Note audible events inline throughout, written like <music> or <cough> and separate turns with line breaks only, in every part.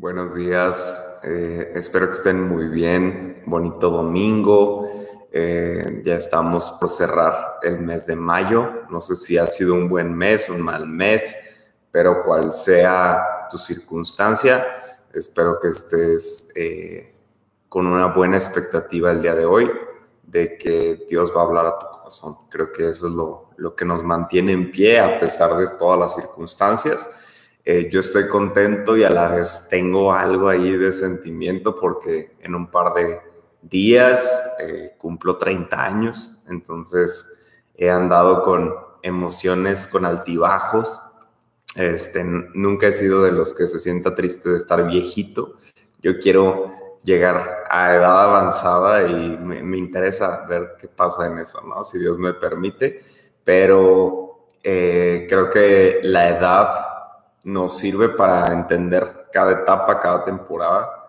Buenos días, eh, espero que estén muy bien, bonito domingo. Eh, ya estamos por cerrar el mes de mayo. No sé si ha sido un buen mes, un mal mes, pero cual sea tu circunstancia, espero que estés eh, con una buena expectativa el día de hoy de que Dios va a hablar a tu corazón. Creo que eso es lo, lo que nos mantiene en pie a pesar de todas las circunstancias. Eh, yo estoy contento y a la vez tengo algo ahí de sentimiento porque en un par de días eh, cumplo 30 años, entonces he andado con emociones, con altibajos. Este, nunca he sido de los que se sienta triste de estar viejito. Yo quiero llegar a edad avanzada y me, interesa ver qué pasa en eso, ¿no? Si Dios me permite, pero eh, creo que la edad nos sirve para entender cada etapa, cada temporada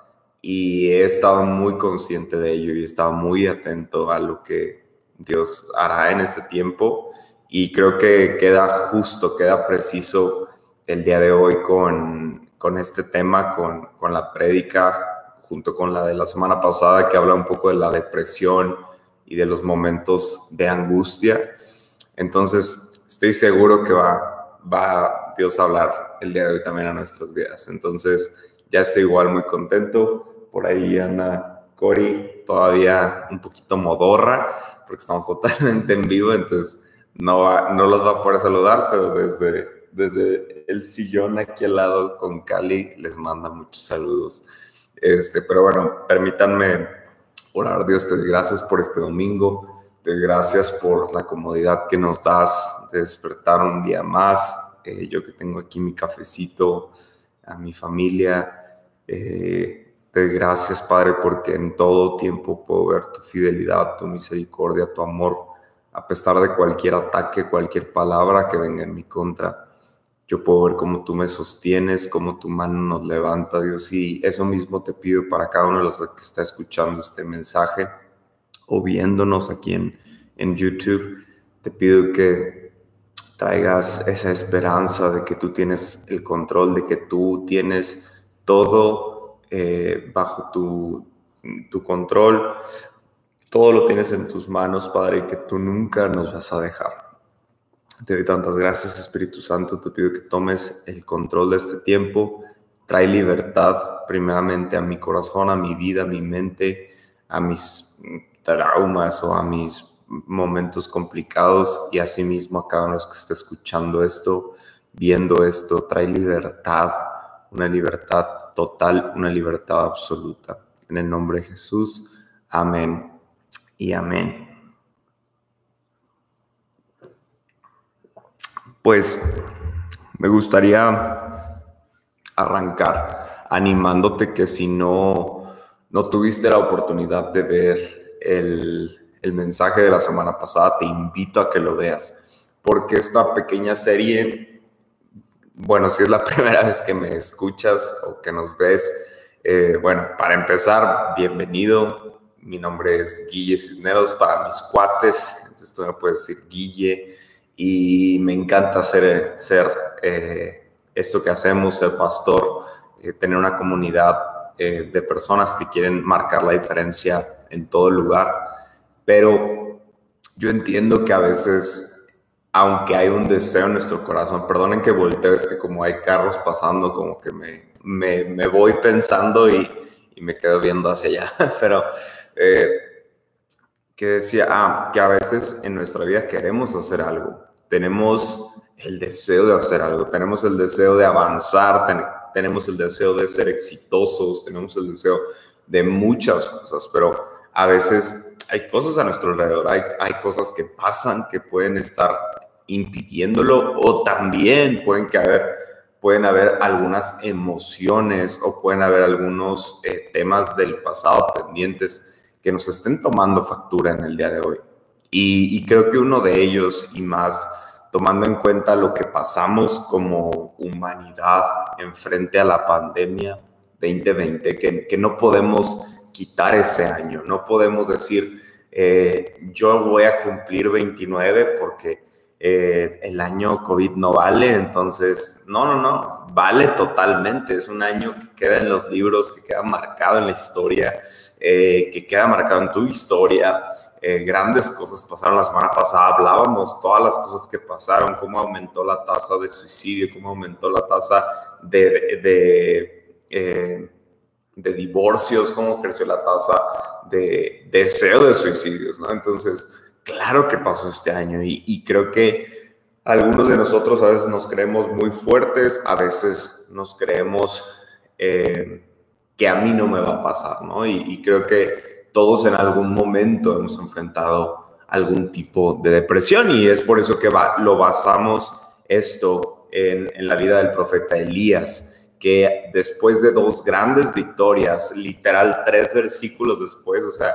y he estado muy consciente de ello y he estado muy atento a lo que Dios hará en este tiempo y creo que queda justo, queda preciso el día de hoy con, con este tema, con, con la prédica, junto con la de la semana pasada que habla un poco de la depresión y de los momentos de angustia. Entonces, estoy seguro que va, va Dios a hablar el día de hoy también a nuestras vidas. Entonces, ya estoy igual muy contento. Por ahí anda Cori, todavía un poquito modorra, porque estamos <laughs> totalmente en vivo, entonces no, no los va a poder saludar, pero desde, desde el sillón aquí al lado con Cali les manda muchos saludos. Este, pero bueno, permítanme orar, Dios, te gracias por este domingo, te gracias por la comodidad que nos das de despertar un día más, eh, yo que tengo aquí mi cafecito, a mi familia. Eh, te gracias, Padre, porque en todo tiempo puedo ver tu fidelidad, tu misericordia, tu amor, a pesar de cualquier ataque, cualquier palabra que venga en mi contra. Yo puedo ver cómo tú me sostienes, cómo tu mano nos levanta, Dios. Y eso mismo te pido para cada uno de los que está escuchando este mensaje o viéndonos aquí en, en YouTube. Te pido que traigas esa esperanza de que tú tienes el control, de que tú tienes todo eh, bajo tu, tu control, todo lo tienes en tus manos, Padre, y que tú nunca nos vas a dejar. Te doy tantas gracias, Espíritu Santo. Te pido que tomes el control de este tiempo. Trae libertad primeramente a mi corazón, a mi vida, a mi mente, a mis traumas o a mis momentos complicados y asimismo a cada uno que esté escuchando esto, viendo esto, trae libertad, una libertad total, una libertad absoluta. En el nombre de Jesús, amén y amén. Pues me gustaría arrancar animándote que si no, no tuviste la oportunidad de ver el el mensaje de la semana pasada, te invito a que lo veas, porque esta pequeña serie, bueno, si es la <laughs> primera vez que me escuchas o que nos ves, eh, bueno, para empezar, bienvenido. Mi nombre es Guille Cisneros para mis cuates, entonces tú me puedes decir Guille, y me encanta ser, ser eh, esto que hacemos, ser pastor, eh, tener una comunidad de personas que quieren marcar la diferencia en todo lugar pero yo entiendo que a veces, aunque hay un deseo en nuestro corazón, perdonen que volteo, es que como hay carros pasando, como que me, me, me voy pensando y, y, me quedo viendo hacia allá. <laughs> Pero eh, que decía, ah, que a veces en nuestra vida queremos hacer algo, tenemos el deseo de hacer algo, tenemos el deseo de avanzar, tenemos el deseo de ser exitosos, tenemos el deseo de muchas cosas, pero a veces hay cosas a nuestro alrededor, hay, hay cosas que pasan que pueden estar impidiéndolo o también pueden, que haber, pueden haber algunas emociones o pueden haber algunos eh, temas del pasado pendientes que nos estén tomando factura en el día de hoy. Y, y, creo que uno de ellos, y más tomando en cuenta lo que pasamos como humanidad en frente a la pandemia 2020, que, que no podemos quitar ese año, no podemos decir, eh, yo voy a cumplir 29 porque eh, el año COVID no vale, entonces, no, no, no, vale totalmente, es un año que queda en los libros, que queda marcado en la historia, eh, que queda marcado en tu historia. Eh, grandes cosas pasaron la semana pasada, hablábamos todas las cosas que pasaron, cómo aumentó la tasa de suicidio, cómo aumentó la tasa de, de, de divorcios, cómo creció la tasa de deseo de suicidios, ¿no? Entonces, claro que pasó este año y, creo que algunos de nosotros a veces nos creemos muy fuertes, a veces nos creemos eh, que a mí no me va a pasar, ¿no? Y, creo que todos en algún momento hemos enfrentado algún tipo de depresión y es por eso que lo basamos esto en la vida del profeta Elías, que después de dos grandes victorias, literal tres versículos después, o sea,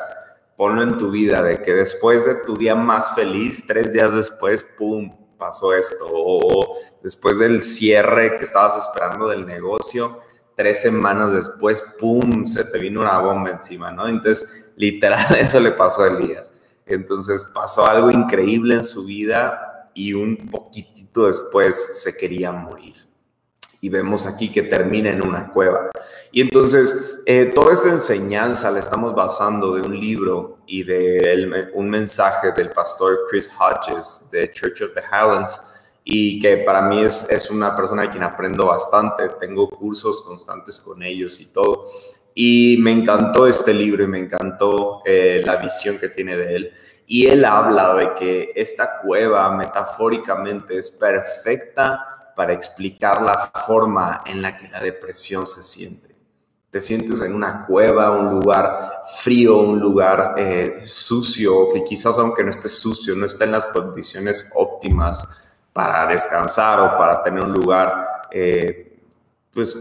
ponlo en tu vida, de que después de tu día más feliz, tres días después, ¡pum!, pasó esto. O después del cierre que estabas esperando del negocio, tres semanas después, ¡pum!, se te vino una bomba encima, ¿no? Entonces, literal, <laughs> eso le pasó a Elías. Entonces, pasó algo increíble en su vida y un poquitito después se quería morir y vemos aquí que termina en una cueva. Y entonces, eh, toda esta enseñanza la estamos basando de un libro y de un mensaje del pastor Chris Hodges de Church of the Highlands, y que para mí es, es una persona de quien aprendo bastante, tengo cursos constantes con ellos y todo. Y me encantó este libro y me encantó eh, la visión que tiene de él. Y él habla de que esta cueva metafóricamente es perfecta para explicar la forma en la que la depresión se siente. Te sientes en una cueva, un lugar frío, un lugar eh, sucio, que quizás aunque no esté sucio, no está en las condiciones óptimas para descansar o para tener un lugar eh, pues,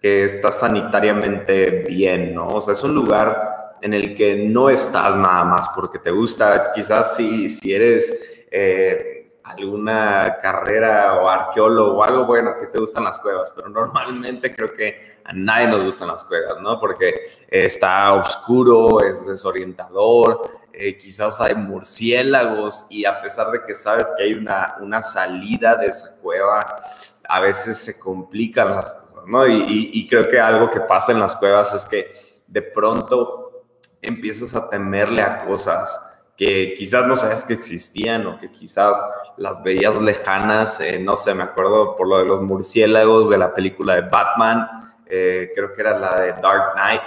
que está sanitariamente bien, ¿no? O sea, es un lugar en el que no estás nada más porque te gusta, quizás si, si eres... Eh, alguna carrera o arqueólogo o algo, bueno, que te gustan las cuevas, pero normalmente creo que a nadie nos gustan las cuevas, ¿no? Porque está oscuro, es desorientador, eh, quizás hay murciélagos y a pesar de que sabes que hay una, una salida de esa cueva, a veces se complican las cosas, ¿no? Y, y creo que algo que pasa en las cuevas es que de pronto empiezas a temerle a cosas que quizás no sabías que existían o que quizás las veías lejanas, eh, no sé, me acuerdo por lo de los murciélagos de la película de Batman, eh, creo que era la de Dark Knight,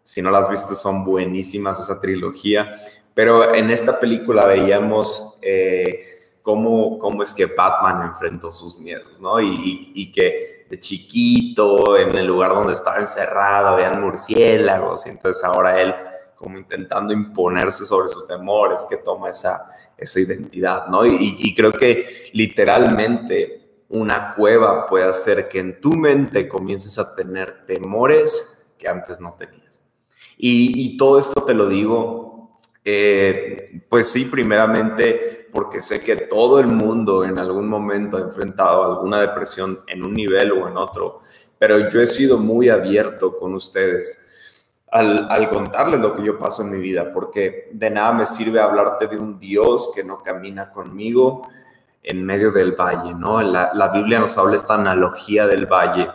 si no las has visto son buenísimas esa trilogía, pero en esta película veíamos eh, cómo, cómo es que Batman enfrentó sus miedos, ¿no? Y, y, que de chiquito, en el lugar donde estaba encerrado, habían murciélagos, y entonces ahora él como intentando imponerse sobre su temor, es que toma esa, esa identidad, ¿no? Y, creo que literalmente una cueva puede hacer que en tu mente comiences a tener temores que antes no tenías. Y, todo esto te lo digo, eh, pues sí, primeramente porque sé que todo el mundo en algún momento ha enfrentado alguna depresión en un nivel o en otro, pero yo he sido muy abierto con ustedes al, contarles lo que yo paso en mi vida, porque de nada me sirve hablarte de un Dios que no camina conmigo en medio del valle, ¿no? La, Biblia nos habla esta analogía del valle,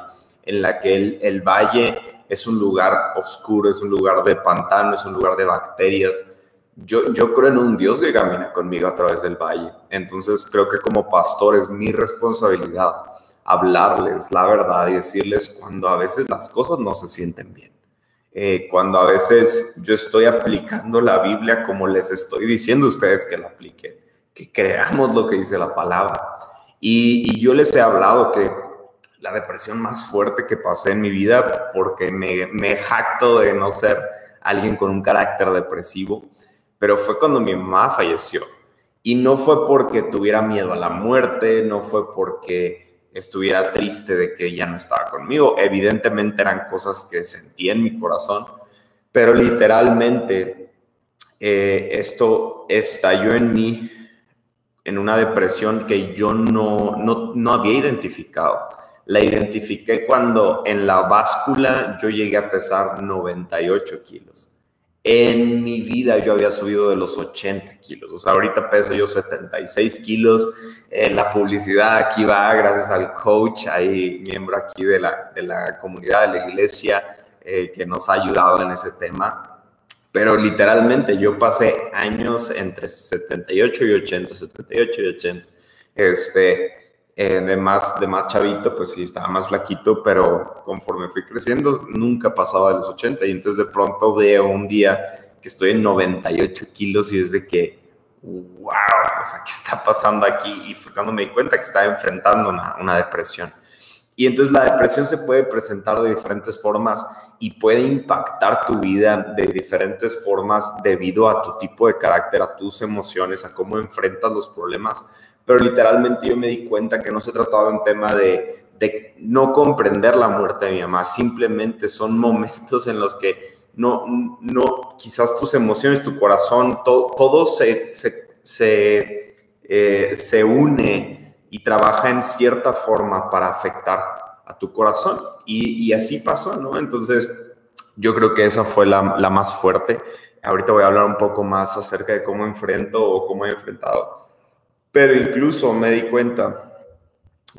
en la que el, valle es un lugar oscuro, es un lugar de pantano, es un lugar de bacterias. Yo creo en un Dios que camina conmigo a través del valle. Entonces creo que como pastor es mi responsabilidad hablarles la verdad y decirles cuando a veces las cosas no se sienten bien. Eh, cuando a veces yo estoy aplicando la Biblia como les estoy diciendo a ustedes que la apliquen, que creamos lo que dice la palabra. Y, yo les he hablado que la depresión más fuerte que pasé en mi vida, porque me, me jacto de no ser alguien con un carácter depresivo, pero fue cuando mi mamá falleció. Y no fue porque tuviera miedo a la muerte, no fue porque estuviera triste de que ella no estaba conmigo. Evidentemente eran cosas que sentí en mi corazón, pero literalmente eh, esto estalló en mí en una depresión que yo no, no, no había identificado. La identifiqué cuando en la báscula yo llegué a pesar 98 kilos. En mi vida yo había subido de los 80 kilos. O sea, ahorita peso yo 76 kilos. Eh, la publicidad aquí va gracias al coach, ahí miembro aquí de la, de la comunidad de la iglesia eh, que nos ha ayudado en ese tema. Pero literalmente yo pasé años entre 78 y 80, 78 y 80. Este, eh, de, más, de más chavito, pues sí, estaba más flaquito, pero conforme fui creciendo, nunca pasaba de los 80. Y entonces de pronto veo un día que estoy en 98 kilos y es de que, wow, o sea, ¿qué está pasando aquí? Y fue cuando me di cuenta que estaba enfrentando una, una depresión. Y entonces la depresión se puede presentar de diferentes formas y puede impactar tu vida de diferentes formas debido a tu tipo de carácter, a tus emociones, a cómo enfrentas los problemas pero literalmente yo me di cuenta que no se trataba de un tema de, de no comprender la muerte de mi mamá, simplemente son <laughs> momentos en los que no, no quizás tus emociones, tu corazón, todo se, se, se, eh, se une y trabaja en cierta forma para afectar a tu corazón. Y, y, así pasó, ¿no? Entonces, yo creo que esa fue la, la más fuerte. Ahorita voy a hablar un poco más acerca de cómo enfrento o cómo he enfrentado pero incluso me di cuenta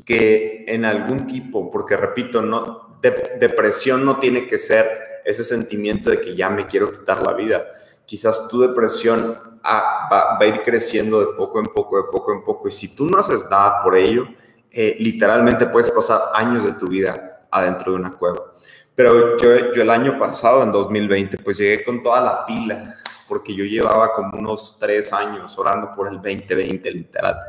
que en algún tipo, porque repito, no, depresión no tiene que ser ese sentimiento de que ya me quiero quitar la vida. Quizás tu depresión va, a ir creciendo de poco en poco, de poco en poco. Y si tú no haces nada por ello, eh, literalmente puedes pasar años de tu vida adentro de una cueva. Pero yo, yo el año pasado, en 2020, pues llegué con toda la pila porque yo llevaba como unos tres años orando por el 2020, literal.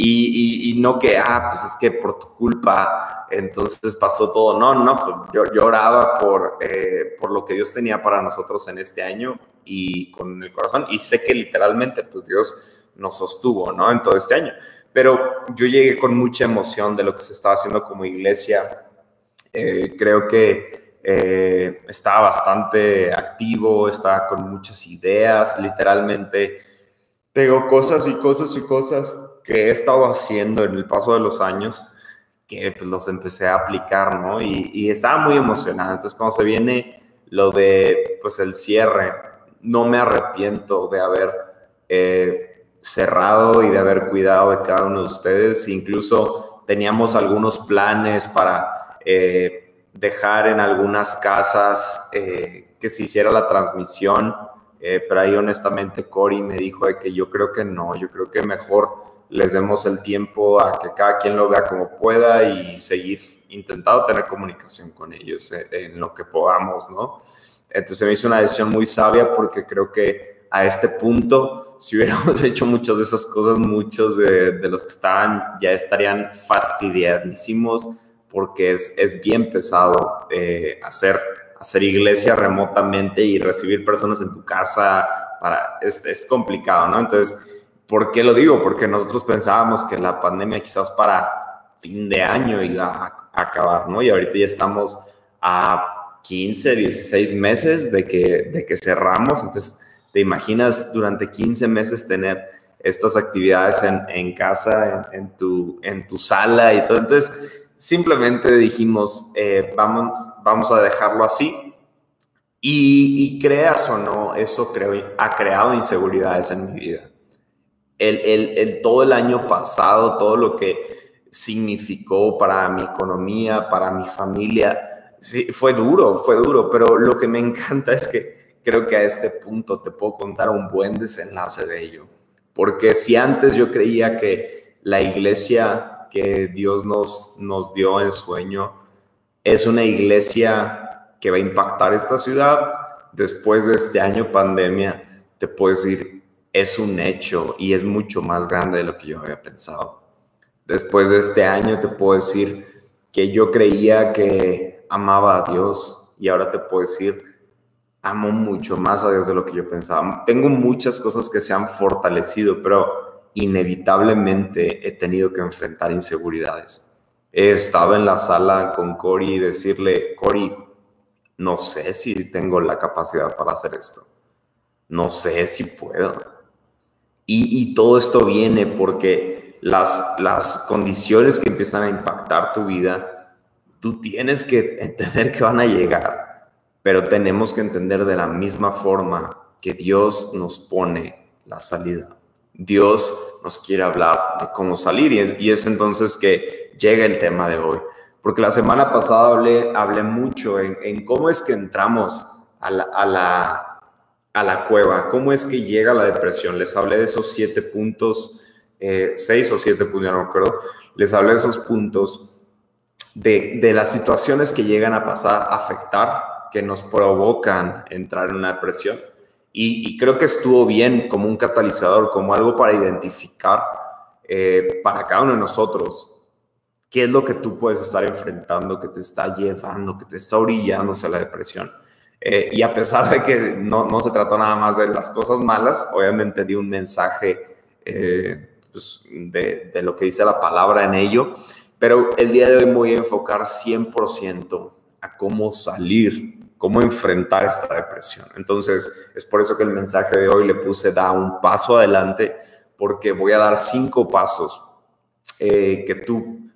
Y, y, no que, ah, pues es que por tu culpa, entonces pasó todo. No, no, pues yo, yo oraba por, eh, por lo que Dios tenía para nosotros en este año y con el corazón. Y sé que literalmente, pues Dios nos sostuvo, ¿no? En todo este año. Pero yo llegué con mucha emoción de lo que se estaba haciendo como iglesia. Eh, creo que eh, bastante activo, estaba con muchas ideas, literalmente tengo cosas y cosas y cosas que he estado haciendo en el paso de los años que pues, los empecé a aplicar, ¿no? Y, estaba muy emocionado. Entonces, cuando se viene lo de, pues, el cierre, no me arrepiento de haber eh, cerrado y de haber cuidado de cada uno de ustedes. Incluso teníamos algunos planes para... Eh, dejar en algunas casas eh, que se hiciera la transmisión, eh, pero ahí honestamente Cory me dijo de que yo creo que no, yo creo que mejor les demos el tiempo a que cada quien lo vea como pueda y seguir intentando tener comunicación con ellos eh, en lo que podamos, ¿no? Entonces me hizo una decisión muy sabia porque creo que a este punto, si hubiéramos <laughs> hecho muchas de esas cosas, muchos de, de los que estaban ya estarían fastidiadísimos porque es, es bien pesado eh, hacer, hacer iglesia remotamente y recibir personas en tu casa, para, es, es complicado, ¿no? Entonces, ¿por qué lo digo? Porque nosotros pensábamos que la pandemia quizás para fin de año iba a, acabar, ¿no? Y ahorita ya estamos a 15, 16 meses de que, de que cerramos, entonces, ¿te imaginas durante 15 meses tener estas actividades en, en casa, en, en, tu, en tu sala y todo? Entonces, simplemente dijimos, eh, vamos, vamos a dejarlo así. Y, creas o no, eso creo, ha creado inseguridades en mi vida. El, el, todo el año pasado, todo lo que significó para mi economía, para mi familia, sí, fue duro, fue duro, pero lo que me <laughs> encanta es que creo que a este punto te puedo contar un buen desenlace de ello. Porque si antes yo creía que la iglesia que Dios nos, nos dio en sueño es una iglesia que va a impactar esta ciudad. Después de este año pandemia, te puedo decir, es un hecho y es mucho más grande de lo que yo había pensado. Después de este año, te puedo decir que yo creía que amaba a Dios y ahora te puedo decir, amo mucho más a Dios de lo que yo pensaba. Tengo muchas cosas que se han fortalecido, pero inevitablemente he tenido que enfrentar inseguridades. He estado en la sala con Cory y decirle, Cory, no sé si tengo la capacidad para hacer esto. No sé si puedo. Y, todo esto viene porque las, las condiciones que empiezan a impactar tu vida, tú tienes que entender que van a llegar pero tenemos que entender de la misma forma que Dios nos pone la salida. Dios nos quiere hablar de cómo salir y es, entonces que llega el tema de hoy. Porque la semana pasada hablé, hablé mucho en, cómo es que entramos a la, cueva, cómo es que llega la depresión. Les hablé de esos siete puntos, eh, seis o siete puntos, no me acuerdo. Les hablé de esos puntos de, las situaciones que llegan a pasar, afectar, que nos provocan entrar en una depresión. Y, creo que estuvo bien como un catalizador, como algo para identificar eh, para cada uno de nosotros qué es lo que tú puedes estar enfrentando, que te está llevando, que te está orillando hacia la depresión. Eh, y a pesar de que no, no, se trató nada más de las cosas malas, obviamente di un mensaje eh, pues, de, de, lo que dice la palabra en ello, pero el día de hoy me voy a enfocar 100% a cómo salir, cómo enfrentar esta depresión. Entonces, es por eso que el mensaje de hoy le puse da un paso adelante, porque voy a dar cinco pasos eh, que tú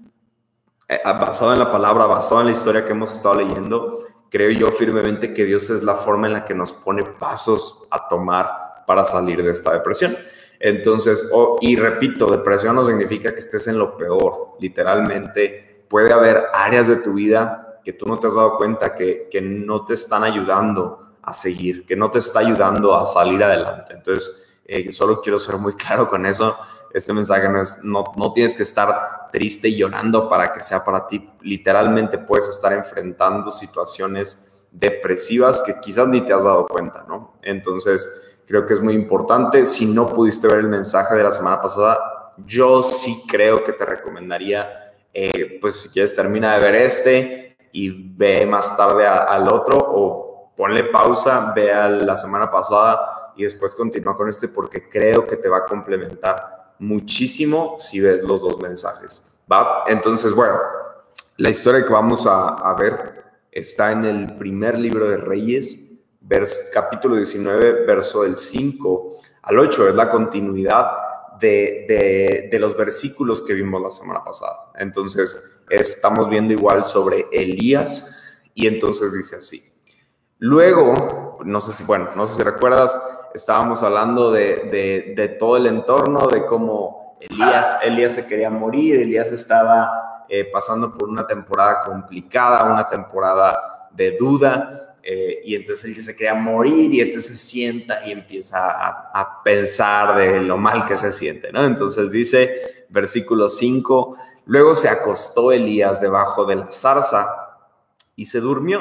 eh, basado en la palabra, basado en la historia que hemos estado leyendo, creo yo firmemente que Dios es la forma en la que nos pone pasos a tomar para salir de esta depresión. Entonces, y repito, depresión no significa que estés en lo peor. Literalmente, puede haber áreas de tu vida que tú no te has dado cuenta que, que no te están ayudando a seguir, que no te está ayudando a salir adelante. Entonces, eh, solo quiero ser muy <laughs> claro con eso este mensaje no es, no, no tienes que estar triste y llorando para que sea para ti. Literalmente puedes estar enfrentando situaciones depresivas que quizás ni te has dado cuenta, ¿no? Entonces, creo que es muy importante. Si no pudiste ver el mensaje de la semana pasada, yo sí creo que te recomendaría, eh, pues si quieres, termina de ver este y ve más tarde al otro o ponle pausa, ve a la semana pasada y después continúa con este porque creo que te va a complementar muchísimo si ves los dos mensajes. ¿va? Entonces, bueno, la historia que vamos a, ver está en el primer libro de Reyes, capítulo 19, verso del 5 al 8. Es la continuidad de, los versículos que vimos la semana pasada. Entonces, estamos viendo igual sobre Elías y entonces dice así. Luego, no sé si, bueno, no sé si recuerdas, estábamos hablando de, de, todo el entorno, de cómo Elías, Elías se quería morir, Elías estaba eh, pasando por una temporada complicada, una temporada de duda, eh, y entonces él se quería morir y entonces se sienta y empieza a, pensar de lo mal que se siente, ¿no? Entonces dice, versículo 5, luego se acostó Elías debajo de la zarza y se durmió.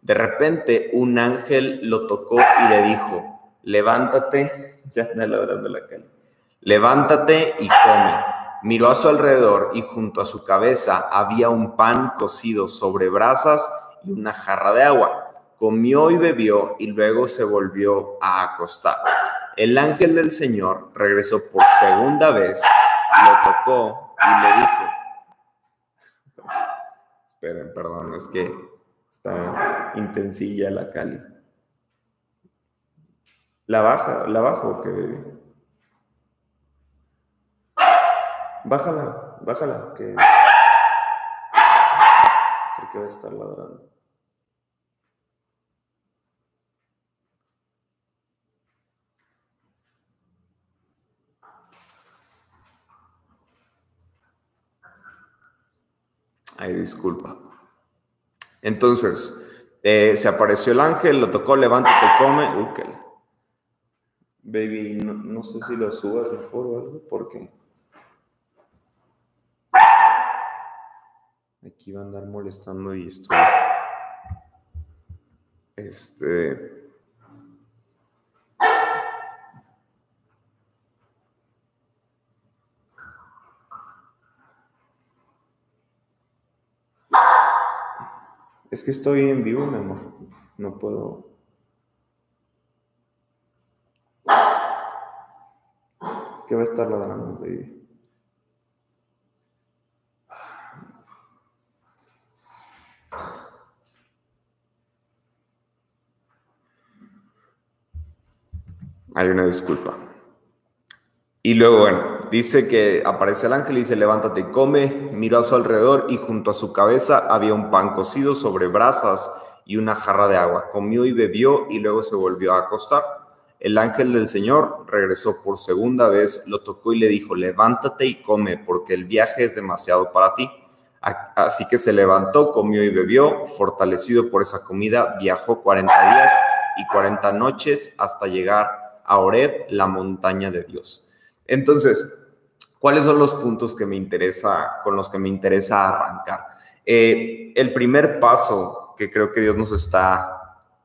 De repente un ángel lo tocó y le dijo, levántate, <laughs> ya ladrando la calle, levántate y come. Miró a su alrededor y junto a su cabeza había un pan cocido sobre brasas y una jarra de agua. Comió y bebió y luego se volvió a acostar. El ángel del Señor regresó por segunda vez, lo tocó y le dijo, esperen, perdón, es que está intensilla la cali. La baja, la bajo, que. Bájala, bájala, que. Porque va a estar ladrando. Disculpa. Entonces, eh, se apareció el ángel, lo tocó, levántate, come. Baby, no, sé si lo subas mejor o algo, porque aquí va a andar molestando y estoy. Este. Es que estoy en vivo, mi amor. No puedo. que va a estar ladrando, baby. Hay una disculpa. Y luego, bueno, dice que aparece el ángel y dice, levántate y come. Miró a su alrededor y junto a su cabeza había un pan cocido sobre brasas y una jarra de agua. Comió y bebió y luego se volvió a acostar. El ángel del Señor regresó por segunda vez, lo tocó y le dijo, levántate y come, porque el viaje es demasiado para ti. Así que se levantó, comió y bebió, fortalecido por esa comida, viajó 40 días y 40 noches hasta llegar a Oreb, la montaña de Dios. Entonces, ¿cuáles son los puntos que me interesa, con los que me interesa arrancar? Eh, el primer paso que creo que Dios nos está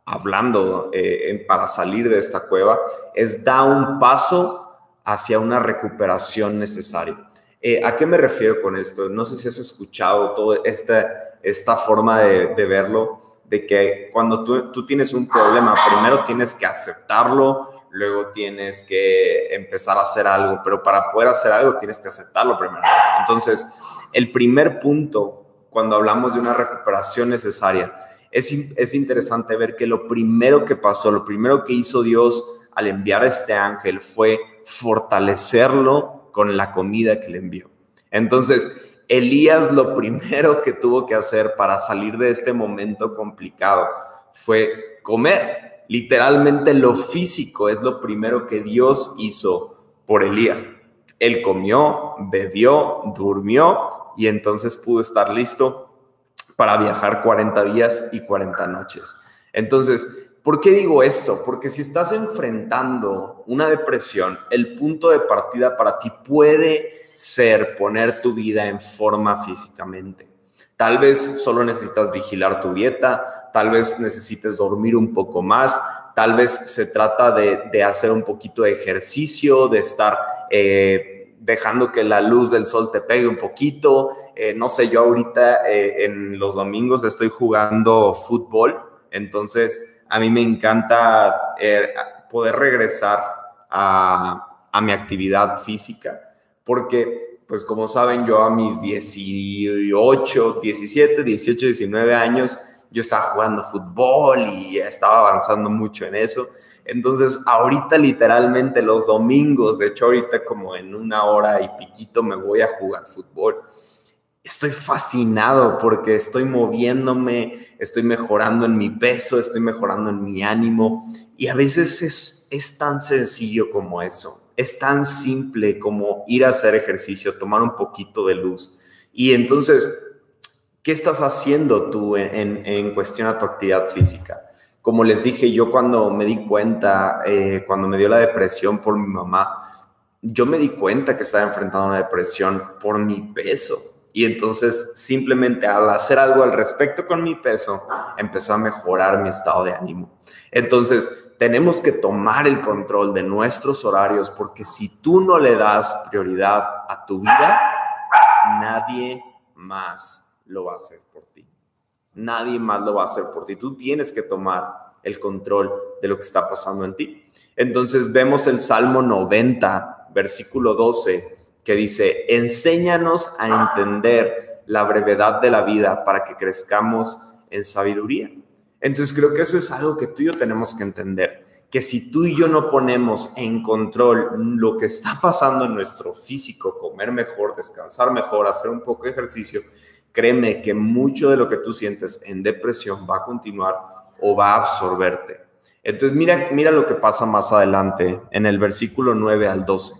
hablando eh, para salir de esta cueva es dar un paso hacia una recuperación necesaria. Eh, ¿A qué me refiero con esto? No sé si has escuchado toda esta, esta forma de, verlo, de que cuando tú, tú, tienes un problema, primero tienes que aceptarlo, luego tienes que empezar a hacer algo, pero para poder hacer algo tienes que aceptarlo primero. Entonces, el primer punto, cuando hablamos de una recuperación necesaria, es, es interesante ver que lo primero que pasó, lo primero que hizo Dios al enviar a este ángel fue fortalecerlo con la comida que le envió. Entonces, Elías lo <laughs> primero que tuvo que hacer para salir de este momento complicado fue comer. Literalmente lo físico es lo primero que Dios hizo por Elías. Él comió, bebió, durmió y entonces pudo estar listo para viajar 40 días y 40 noches. Entonces, ¿Por qué digo esto? Porque si estás enfrentando una depresión, el punto de partida para ti puede ser poner tu vida en forma físicamente. Tal vez solo necesitas vigilar tu dieta, tal vez necesites dormir un poco más, tal vez se trata de, hacer un poquito de ejercicio, de estar eh, dejando que la luz del sol te pegue un poquito. Eh, no sé, yo ahorita eh, en los domingos estoy jugando fútbol, entonces a mí me encanta poder regresar a, mi actividad física, porque, pues como saben, yo a mis 18, 17, 18, 19 años, yo estaba jugando fútbol y estaba avanzando mucho en eso. Entonces, ahorita literalmente los domingos, de hecho ahorita como en una hora y piquito me voy a jugar fútbol estoy fascinado porque estoy moviéndome, estoy mejorando en mi peso, estoy mejorando en mi ánimo. Y a veces es, es tan sencillo como eso. Es tan simple como ir a hacer ejercicio, tomar un poquito de luz. Y entonces, ¿qué estás haciendo tú en, cuestión a tu actividad física? Como les dije, yo cuando me di cuenta, eh, cuando me dio la depresión por mi mamá, yo me di cuenta que estaba enfrentando una depresión por mi peso y entonces simplemente al hacer algo al respecto con mi peso, empezó a mejorar mi estado de ánimo. Entonces tenemos que tomar el control de nuestros horarios porque si tú no le das prioridad a tu vida, nadie más lo va a hacer por ti. Nadie más lo va a hacer por ti. Tú tienes que tomar el control de lo que está pasando en ti. Entonces vemos el Salmo 90, versículo 12 que dice, enséñanos a entender la brevedad de la vida para que crezcamos en sabiduría. Entonces creo que eso es algo que tú y yo tenemos que entender, que si tú y yo no ponemos en control lo que está pasando en nuestro físico, comer mejor, descansar mejor, hacer un poco de ejercicio, créeme que mucho de lo que tú sientes en depresión va a continuar o va a absorberte. Entonces mira, mira lo que pasa más adelante en el versículo 9 al 12.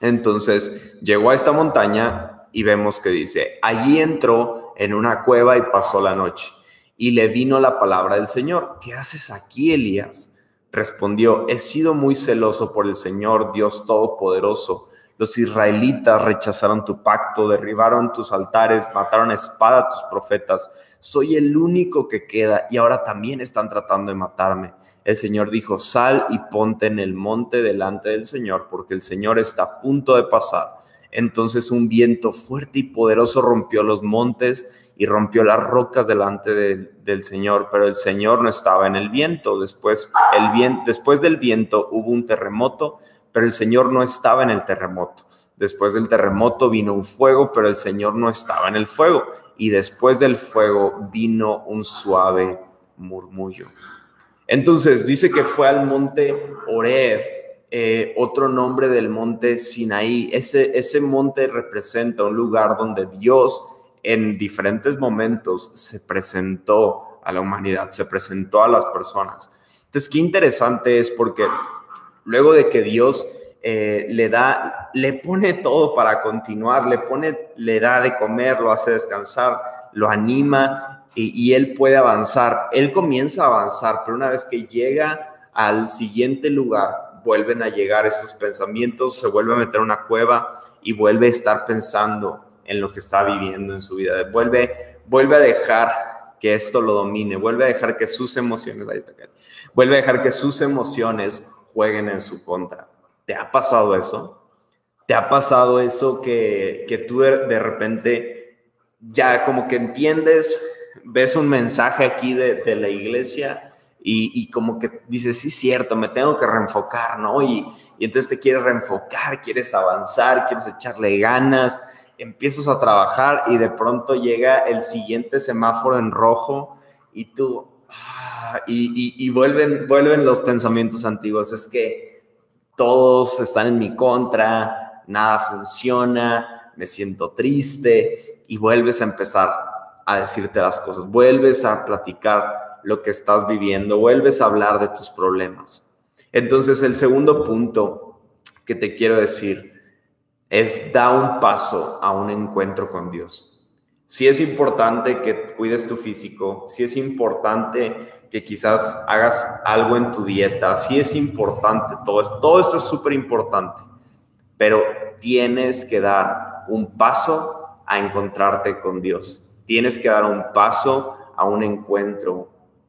Entonces llegó a esta montaña y vemos que dice, allí entró en una cueva y pasó la noche. Y le vino la palabra del Señor. ¿Qué haces aquí, Elías? Respondió, he sido muy celoso por el Señor, Dios Todopoderoso. Los israelitas rechazaron tu pacto, derribaron tus altares, mataron a espada a tus profetas. Soy el único que queda y ahora también están tratando de matarme el Señor dijo, sal y ponte en el monte delante del Señor, porque el Señor está a punto de pasar. Entonces un viento fuerte y poderoso rompió los montes y rompió las rocas delante del Señor, pero el Señor no estaba en el viento. Después, el después del viento hubo un terremoto, pero el Señor no estaba en el terremoto. Después del terremoto vino un fuego, pero el Señor no estaba en el fuego. Y después del fuego vino un suave murmullo. Entonces dice que fue al monte Oreb, eh, otro nombre del monte Sinaí. Ese, ese monte representa un lugar donde Dios en diferentes momentos se presentó a la humanidad, se presentó a las personas. Entonces, qué interesante es porque luego de que Dios eh, le da, le pone todo para continuar, le pone, le da de comer, lo hace descansar, lo anima y, él puede avanzar. Él comienza a avanzar, pero una vez que llega al siguiente lugar, vuelven a llegar estos pensamientos, se vuelve a meter en una cueva y vuelve a estar pensando en lo que está viviendo en su vida. Vuelve, vuelve a dejar que esto lo domine, vuelve a dejar que sus emociones, ahí está, vuelve a dejar que sus emociones jueguen en su contra. ¿Te ha pasado eso? ¿Te ha pasado eso que, que tú de, repente ya como que entiendes, ves un mensaje aquí de, de la iglesia y, como que dices, sí, cierto, me tengo que reenfocar, ¿no? Y, y entonces te quieres reenfocar, quieres avanzar, quieres echarle ganas, empiezas a trabajar y de pronto llega el siguiente semáforo en rojo y tú, ah, y, y, vuelven, vuelven los pensamientos antiguos, es que todos están en mi contra, nada funciona, me siento triste y vuelves a empezar a decirte las cosas, vuelves a platicar lo que estás viviendo, vuelves a hablar de tus problemas. Entonces, el segundo punto que te quiero decir es da un paso a un encuentro con Dios. Si es importante que cuides tu físico, si es importante que quizás hagas algo en tu dieta, si es importante todo esto, todo esto es súper importante, pero tienes que dar un paso a encontrarte con Dios. Tienes que dar un paso a un encuentro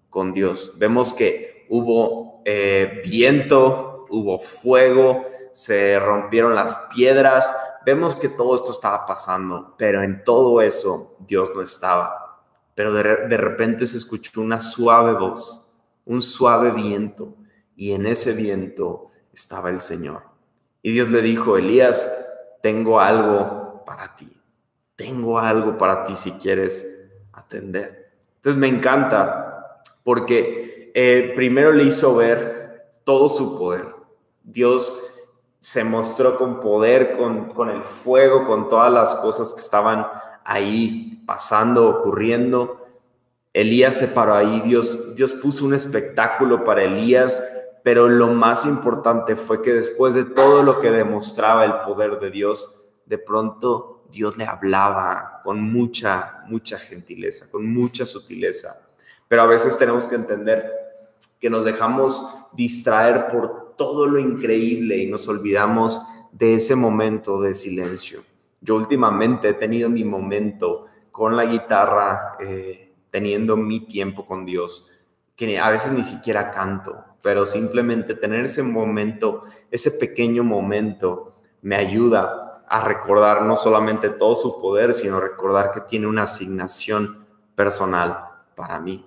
con Dios. Vemos que hubo eh, viento, hubo fuego, se rompieron las piedras. Vemos que todo esto estaba pasando, pero en todo eso Dios no estaba. Pero de, repente se escuchó una suave voz, un suave viento, y en ese viento estaba el Señor. Y Dios le dijo, Elías, tengo algo para ti. Tengo algo para ti si quieres atender. Entonces me encanta porque eh, primero le hizo ver todo su poder. Dios se mostró con poder, con, con el fuego, con todas las cosas que estaban ahí pasando, ocurriendo. Elías se paró ahí, Dios, Dios puso un espectáculo para Elías, pero lo más importante fue que después de todo lo que demostraba el poder de Dios, de pronto Dios le hablaba con mucha, mucha gentileza, con mucha sutileza. Pero a veces tenemos que entender que nos dejamos distraer por todo lo increíble y nos olvidamos de ese momento de silencio. Yo últimamente he tenido mi momento con la guitarra, eh, teniendo mi tiempo con Dios, que a veces ni siquiera canto, pero simplemente tener ese momento, ese pequeño momento, me ayuda a recordar no solamente todo su poder, sino recordar que tiene una asignación personal para mí.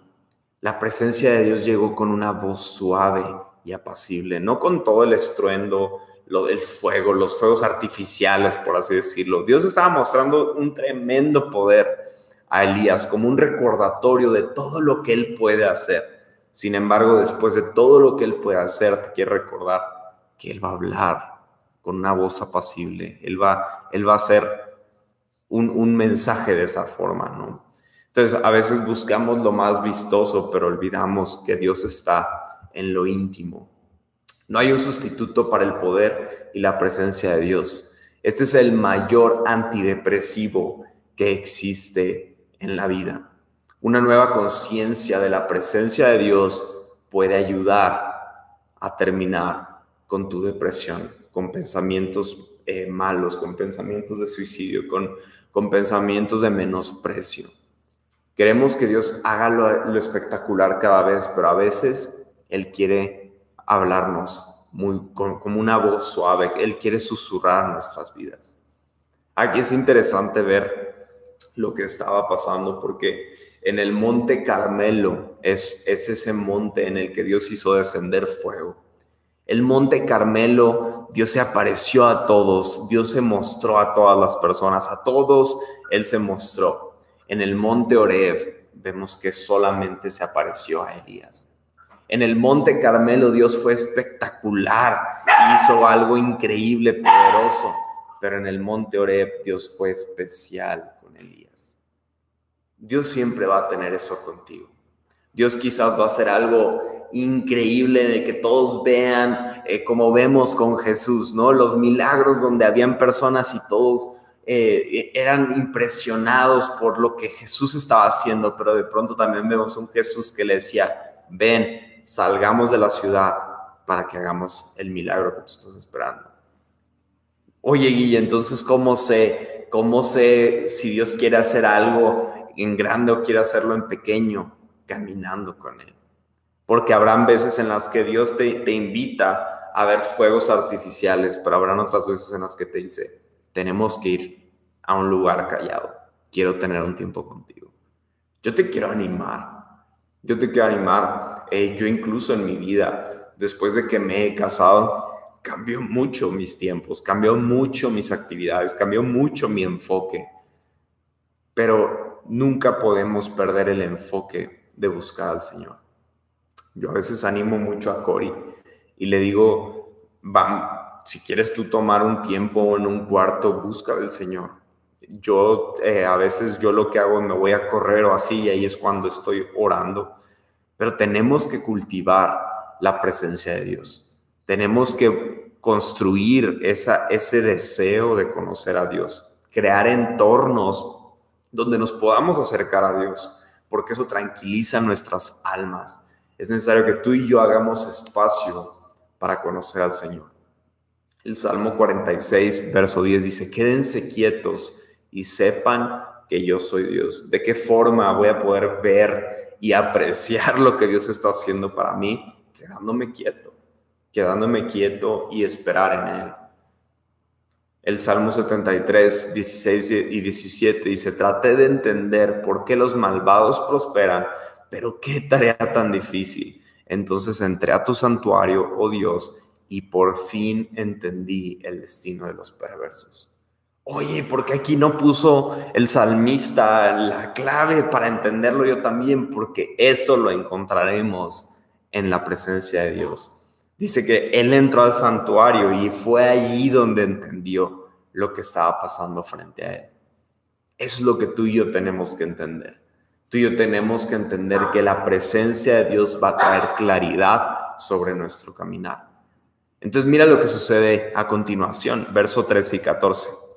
La presencia de Dios llegó con una voz suave y apacible, no con todo el estruendo, lo, el fuego, los fuegos artificiales, por así decirlo. Dios estaba mostrando un tremendo poder a Elías como un recordatorio de todo lo que él puede hacer. Sin embargo, después de todo lo que él puede hacer, te quiere recordar que él va a hablar con una voz apacible. Él va, él va a hacer un, un mensaje de esa forma, ¿no? Entonces, a veces buscamos lo más vistoso, pero olvidamos que Dios está en lo íntimo. No hay un sustituto para el poder y la presencia de Dios. Este es el mayor antidepresivo que existe en la vida. Una nueva conciencia de la presencia de Dios puede ayudar a terminar con tu depresión, con pensamientos eh, malos, con pensamientos de suicidio, con, con pensamientos de menosprecio. Queremos que Dios haga lo, espectacular cada vez, pero a veces Él quiere hablarnos muy, como una voz suave. Él quiere susurrar nuestras vidas. Aquí es interesante ver lo que estaba pasando porque en el monte Carmelo es, es ese monte en el que Dios hizo descender fuego. El monte Carmelo, Dios se apareció a todos, Dios se mostró a todas las personas, a todos Él se mostró. En el monte Oreb vemos que solamente se apareció a Elías. En el monte Carmelo Dios fue espectacular, hizo algo increíble, poderoso, pero en el monte Oreb Dios fue especial con Elías. Dios siempre va a tener eso contigo. Dios quizás va a hacer algo increíble en el que todos vean, eh, como vemos con Jesús, ¿no? Los milagros donde habían personas y todos eh, eran impresionados por lo que Jesús estaba haciendo, pero de pronto también vemos un Jesús que le decía, ven, salgamos de la ciudad para que hagamos el milagro que tú estás esperando. Oye, Guille, entonces, ¿cómo sé, cómo sé si Dios quiere hacer algo en grande o quiere hacerlo en pequeño? Caminando con Él. Porque habrán veces en las que Dios te, te invita a ver fuegos artificiales, pero habrán otras veces en las que te dice, tenemos que ir a un lugar callado. Quiero tener un tiempo contigo. Yo te quiero animar. Yo te quiero animar. Eh, yo incluso en mi vida, después de que me he casado, cambió mucho mis tiempos, cambió mucho mis actividades, cambió mucho mi enfoque. Pero nunca podemos perder el enfoque de buscar al Señor. Yo a veces animo mucho a Cory y le digo, va, si quieres tú tomar un tiempo en un cuarto, busca del Señor. Yo eh, a veces yo lo que hago me voy a correr o así y ahí es cuando estoy orando. Pero tenemos que cultivar la presencia de Dios tenemos que construir esa, ese deseo de conocer a Dios, crear entornos donde nos podamos acercar a Dios, porque eso tranquiliza nuestras almas. Es necesario que tú y yo hagamos espacio para conocer al Señor. El Salmo 46, verso 10 dice, quédense quietos y sepan que yo soy Dios. ¿De qué forma voy a poder ver y apreciar lo que Dios está haciendo para mí? Quedándome quieto quedándome quieto y esperar en Él. El Salmo 73, 16 y 17 dice, traté de entender por qué los malvados prosperan, pero qué tarea tan difícil. Entonces entré a tu santuario, oh Dios, y por fin entendí el destino de los perversos. Oye, ¿por qué aquí no puso el salmista la clave para entenderlo yo también? Porque eso lo encontraremos en la presencia de Dios. Dice que él entró al santuario y fue allí donde entendió lo que estaba pasando frente a él. Es lo que tú y yo tenemos que entender. Tú y yo tenemos que entender que la presencia de Dios va a traer claridad sobre nuestro caminar. Entonces mira lo que sucede a continuación, verso 13 y 14.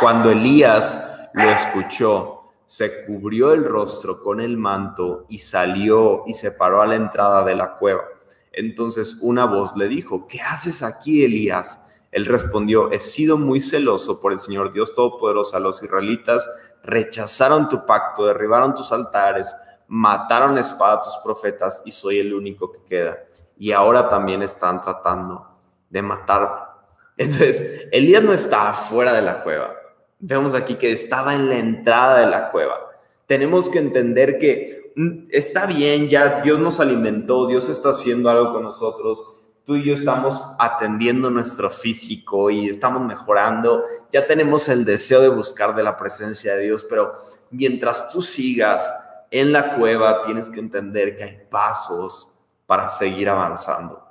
Cuando Elías lo escuchó, se cubrió el rostro con el manto y salió y se paró a la entrada de la cueva. Entonces una voz le dijo, ¿qué haces aquí, Elías? Él respondió, he sido muy celoso por el Señor Dios Todopoderoso. Los israelitas rechazaron tu pacto, derribaron tus altares, mataron espada a tus profetas y soy el único que queda. Y ahora también están tratando de matarme. Entonces, Elías no estaba fuera de la cueva. Vemos aquí que estaba en la entrada de la cueva. Tenemos que entender que Mm, está bien, ya Dios nos alimentó, Dios está haciendo algo con nosotros, tú y yo estamos atendiendo nuestro físico y estamos mejorando, ya tenemos el deseo de buscar de la presencia de Dios, pero mientras tú sigas en la cueva, tienes que entender que hay pasos para seguir avanzando.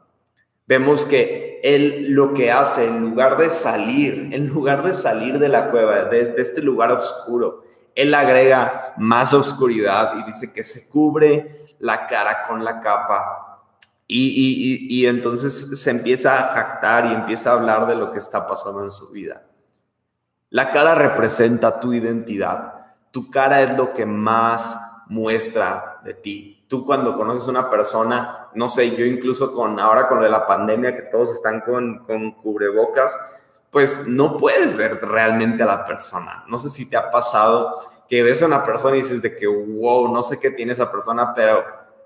Vemos que Él lo que hace, en lugar de salir, <laughs> en lugar de salir de la cueva, de, este lugar oscuro, él agrega más oscuridad y dice que se cubre la cara con la capa. Y, entonces se empieza a jactar y empieza a hablar de lo que está pasando en su vida. La cara representa tu identidad. Tu cara es lo que más muestra de ti. Tú cuando conoces una persona, no sé, yo incluso con ahora con la pandemia que todos están con, con cubrebocas, pues no puedes ver realmente a la persona. No sé si te ha pasado que ves a una persona y dices de que, wow, no sé qué tiene esa persona, pero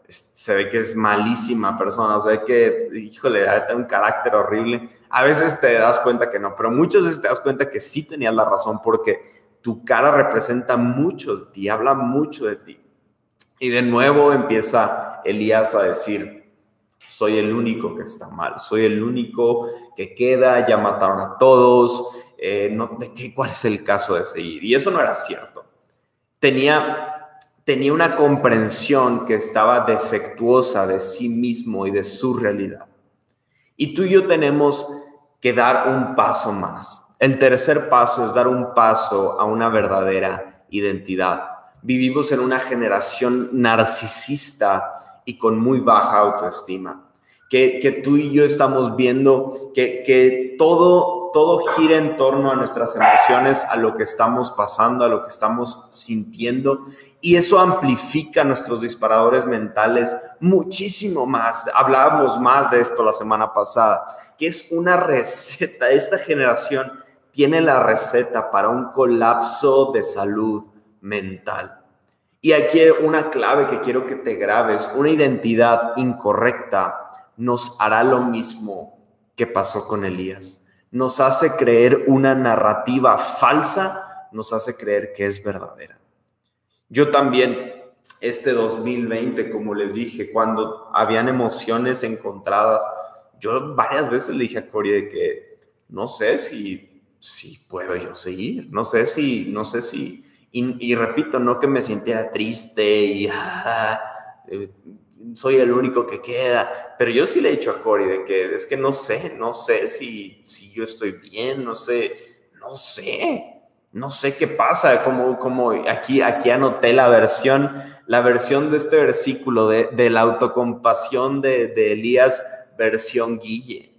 se ve que es malísima persona, se ve que, híjole, tiene un carácter horrible. A veces te das cuenta que no, pero muchas veces te das cuenta que sí tenías la razón porque tu cara representa mucho de ti, habla mucho de ti. Y de nuevo empieza Elías a decir, soy el único que está mal, soy el único que queda, ya mataron a todos, eh, ¿de qué, ¿cuál es el caso de seguir? Y eso no era cierto. Tenía, tenía una comprensión que estaba defectuosa de sí mismo y de su realidad. Y tú y yo tenemos que dar un paso más. El tercer paso es dar un paso a una verdadera identidad. Vivimos en una generación narcisista y con muy baja autoestima. Que, que tú y yo estamos viendo que, que todo, todo gira en torno a nuestras emociones, a lo que estamos pasando, a lo que estamos sintiendo. Y eso amplifica nuestros disparadores mentales muchísimo más. Hablábamos más de esto la semana pasada, que es una receta. Esta generación tiene la receta para un colapso de salud mental. Y aquí una clave que quiero que te grabes, una identidad incorrecta nos hará lo mismo que pasó con Elías. Nos hace creer una narrativa falsa, nos hace creer que es verdadera. Yo también, este 2020, como les dije, cuando habían emociones encontradas, yo varias veces le dije a Cory que no sé si, si puedo yo seguir, no sé si, no sé si, y, repito, no que me sintiera triste y <laughs> soy el único que queda, pero yo sí le he dicho a Cory de que es que no sé, no sé si, si yo estoy bien, no sé, no sé, no sé qué pasa, como, como aquí, aquí anoté la versión, la versión de este versículo de, de la autocompasión de, de Elías, versión Guille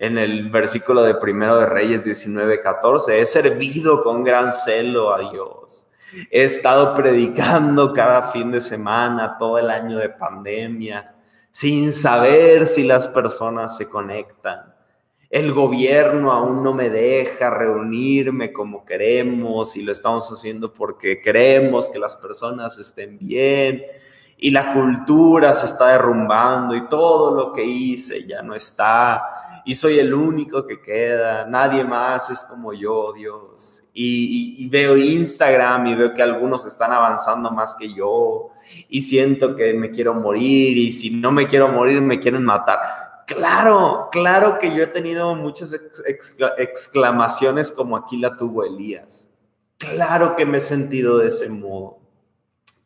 en el versículo de Primero de Reyes 19, 14. He servido con gran celo a Dios. He estado predicando cada fin de semana, todo el año de pandemia, sin saber si las personas se conectan. El gobierno aún no me deja reunirme como queremos y lo estamos haciendo porque queremos que las personas estén bien y la cultura se está derrumbando y todo lo que hice ya no está y soy el único que queda, nadie más es como yo, Dios. Y, veo Instagram y veo que algunos están avanzando más que yo y siento que me quiero morir y si no me quiero morir me quieren matar. Claro, claro que yo he tenido muchas exclamaciones como aquí la tuvo Elías. Claro que me he sentido de ese modo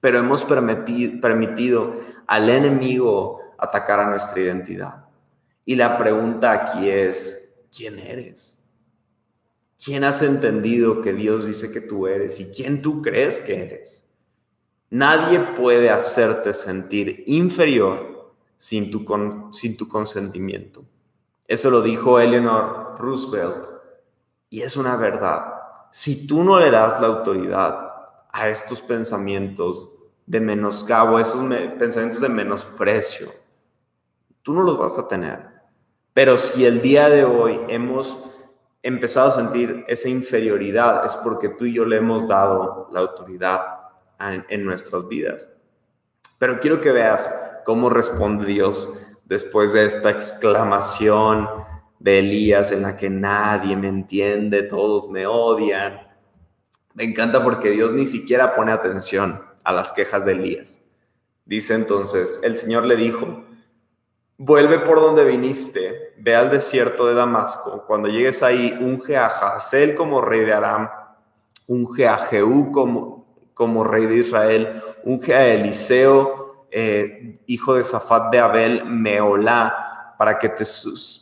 pero hemos permitido, al enemigo atacar a nuestra identidad. Y la pregunta aquí es, ¿quién eres? ¿Quién has entendido que Dios dice que tú eres y quién tú crees que eres? Nadie puede hacerte sentir inferior sin tu, sin tu consentimiento. Eso lo dijo Eleanor Roosevelt y es una verdad. Si tú no le das la autoridad a estos pensamientos de menoscabo, esos pensamientos de menosprecio. Tú no los vas a tener. Pero si el día de hoy hemos empezado a sentir esa inferioridad, es porque tú y yo le hemos dado la autoridad en, en nuestras vidas. Pero quiero que veas cómo responde Dios después de esta exclamación de Elías en la que nadie me entiende, todos me odian. Me encanta porque Dios ni siquiera pone atención a las quejas de Elías. Dice entonces, el Señor le dijo, vuelve por donde viniste, ve al desierto de Damasco, cuando llegues ahí, unge a Hazael como rey de Aram, unge a Jehú como, como rey de Israel, unge a Eliseo, eh, hijo de Safat de Abel, Meolá, para que, te,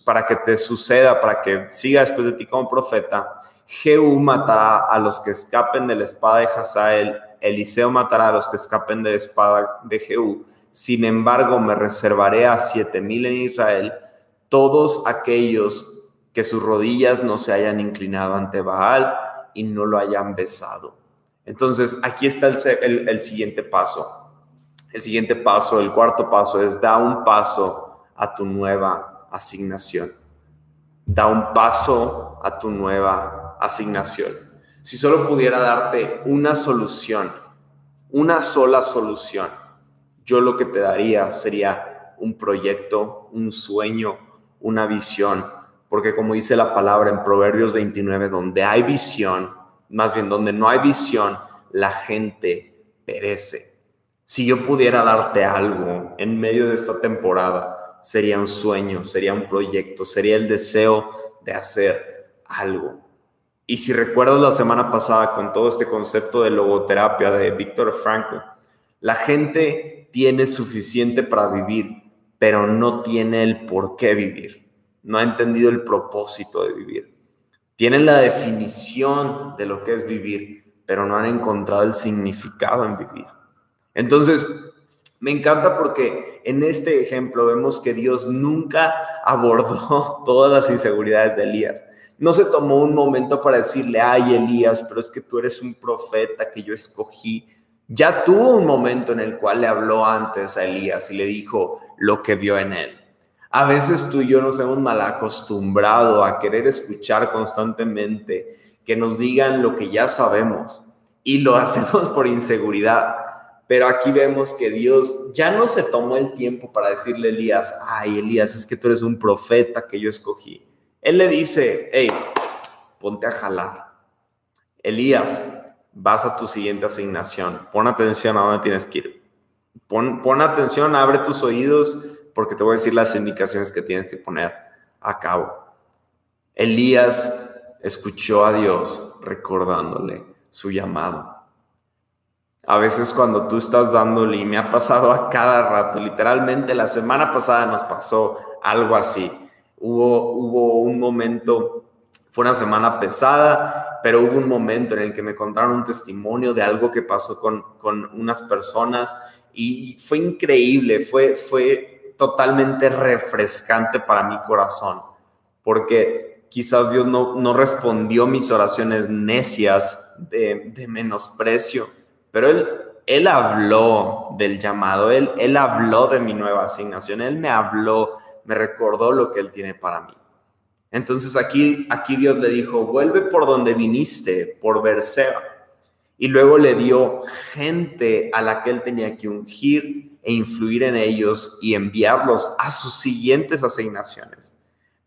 para que te suceda, para que siga después de ti como profeta, Jehú matará a los que escapen de la espada de Hazael, Eliseo matará a los que escapen de espada de Jehú. Sin embargo, me reservaré a siete mil en Israel, todos aquellos que sus rodillas no se hayan inclinado ante Baal y no lo hayan besado. Entonces, aquí está el, el siguiente paso. El siguiente paso, el cuarto paso es da un paso a tu nueva asignación. Da un paso a tu nueva asignación. Si solo pudiera darte una solución, una sola solución, yo lo que te daría sería un proyecto, un sueño, una visión, porque como dice la palabra en Proverbios 29, donde hay visión, más bien donde no hay visión, la gente perece. Si yo pudiera darte algo en medio de esta temporada, sería un sueño, sería un proyecto, sería el deseo de hacer algo. Y si recuerdas la semana pasada con todo este concepto de logoterapia de Víctor Frankl, la gente tiene suficiente para vivir, pero no tiene el por qué vivir. No ha entendido el propósito de vivir. Tienen la definición de lo que es vivir, pero no han encontrado el significado en vivir. Entonces, me encanta porque en este ejemplo vemos que Dios nunca abordó <laughs> todas las inseguridades de Elías. No se tomó un momento para decirle, ay Elías, pero es que tú eres un profeta que yo escogí. Ya tuvo un momento en el cual le habló antes a Elías y le dijo lo que vio en él. A veces tú y yo nos hemos mal acostumbrado a querer escuchar constantemente que nos digan lo que ya sabemos y lo <laughs> hacemos por inseguridad. Pero aquí vemos que Dios ya no se tomó el tiempo para decirle a Elías, ay Elías, es que tú eres un profeta que yo escogí. Él le dice, hey, ponte a jalar. Elías, vas a tu siguiente asignación. Pon atención a dónde tienes que ir. Pon, pon atención, abre tus oídos porque te voy a decir las indicaciones que tienes que poner a cabo. Elías escuchó a Dios recordándole su llamado. A veces cuando tú estás dándole, y me ha pasado a cada rato, literalmente la semana pasada nos pasó algo así. Hubo, hubo un momento, fue una semana pesada, pero hubo un momento en el que me contaron un testimonio de algo que pasó con, con unas personas y fue increíble, fue, fue totalmente refrescante para mi corazón, porque quizás Dios no, no respondió mis oraciones necias de, menosprecio, pero Él, él habló del llamado, él, él habló de mi nueva asignación, Él me habló, me recordó lo que Él tiene para mí. Entonces aquí, aquí Dios le dijo, vuelve por donde viniste, por Berseba. Y luego le dio gente a la que Él tenía que ungir e influir en ellos y enviarlos a sus siguientes asignaciones.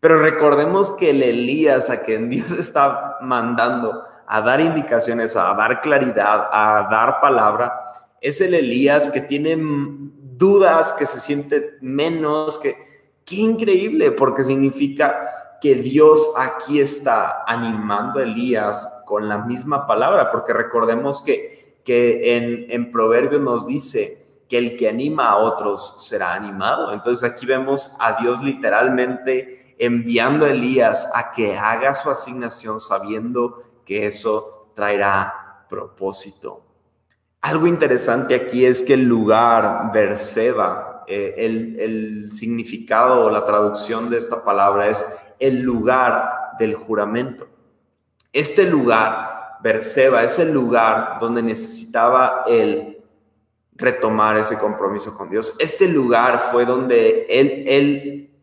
Pero recordemos que el Elías a quien Dios <laughs> está mandando a dar indicaciones, a dar claridad, a dar palabra, es el Elías que tiene dudas, que se siente menos, que qué increíble, porque significa que Dios aquí está animando a Elías con la misma palabra, porque recordemos que, que en, en Proverbios nos dice que el que anima a otros será animado. Entonces aquí vemos a Dios literalmente enviando a Elías a que haga su asignación sabiendo que eso traerá propósito. Algo interesante aquí es que el lugar Berseba, eh, el, el significado o la traducción de esta palabra es el lugar del juramento. Este lugar, Berseba, es el lugar donde necesitaba él retomar ese compromiso con Dios. Este lugar fue donde él, él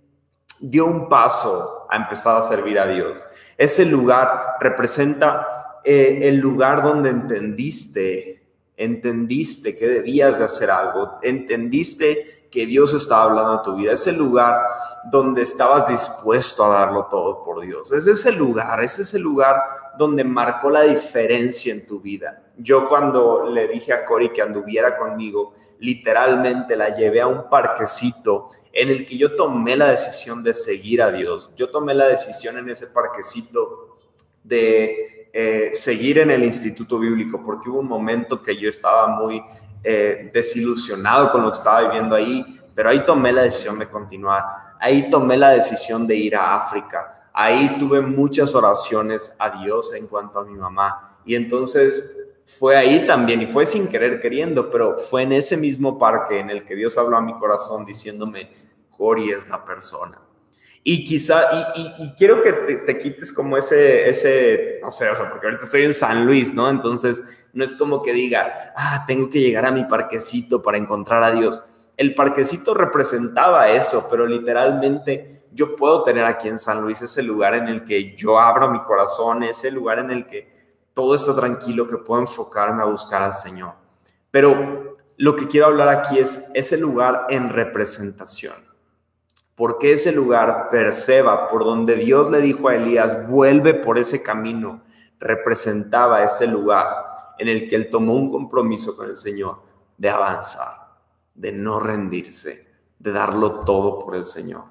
dio un paso a empezar a servir a Dios. Ese lugar representa eh, el lugar donde entendiste, entendiste que debías de hacer algo, entendiste que Dios estaba hablando a tu vida, ese lugar donde estabas dispuesto a darlo todo por Dios. Es ese lugar, es ese lugar donde marcó la diferencia en tu vida. Yo cuando le dije a Cori que anduviera conmigo, literalmente la llevé a un parquecito en el que yo tomé la decisión de seguir a Dios. Yo tomé la decisión en ese parquecito de eh, seguir en el Instituto Bíblico, porque hubo un momento que yo estaba muy eh, desilusionado con lo que estaba viviendo ahí, pero ahí tomé la decisión de continuar, ahí tomé la decisión de ir a África, ahí tuve muchas oraciones a Dios en cuanto a mi mamá. Y entonces fue ahí también y fue sin querer queriendo, pero fue en ese mismo parque en el que Dios habló a mi corazón diciéndome, Cori es la persona. Y quizá, y, quiero que te, quites como ese, ese, no sé, o sea, porque ahorita estoy en San Luis, ¿no? Entonces, no es como que diga, ah, tengo que llegar a mi parquecito para encontrar a Dios. El parquecito representaba eso, pero literalmente yo puedo tener aquí en San Luis ese lugar en el que yo abro mi corazón, ese lugar en el que todo está tranquilo, que puedo enfocarme a buscar al Señor. Pero lo que quiero hablar aquí es ese lugar en representación porque ese lugar, Perseba, por donde Dios le dijo a Elías, vuelve por ese camino, representaba ese lugar en el que él tomó un compromiso con el Señor de avanzar, de no rendirse, de darlo todo por el Señor.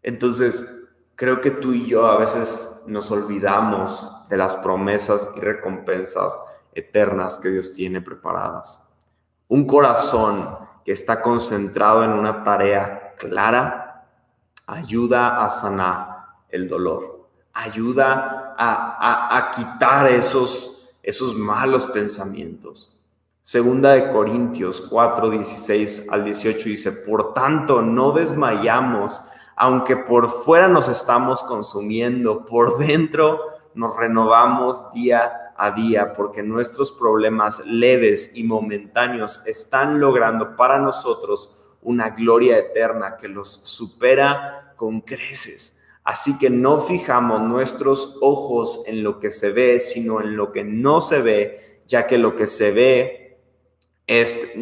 Entonces, creo que tú y yo a veces nos olvidamos de las promesas y recompensas eternas que Dios tiene preparadas. Un corazón que está concentrado en una tarea clara ayuda a sanar el dolor, ayuda a, quitar esos, esos malos pensamientos. Segunda de Corintios 4, 16 al 18 dice, por tanto, no desmayamos, aunque por fuera nos estamos consumiendo, por dentro nos renovamos día a día, porque nuestros problemas leves y momentáneos están logrando para nosotros una gloria eterna que los supera con creces. Así que no fijamos nuestros ojos en lo que se ve, sino en lo que no se ve, ya que lo que se ve es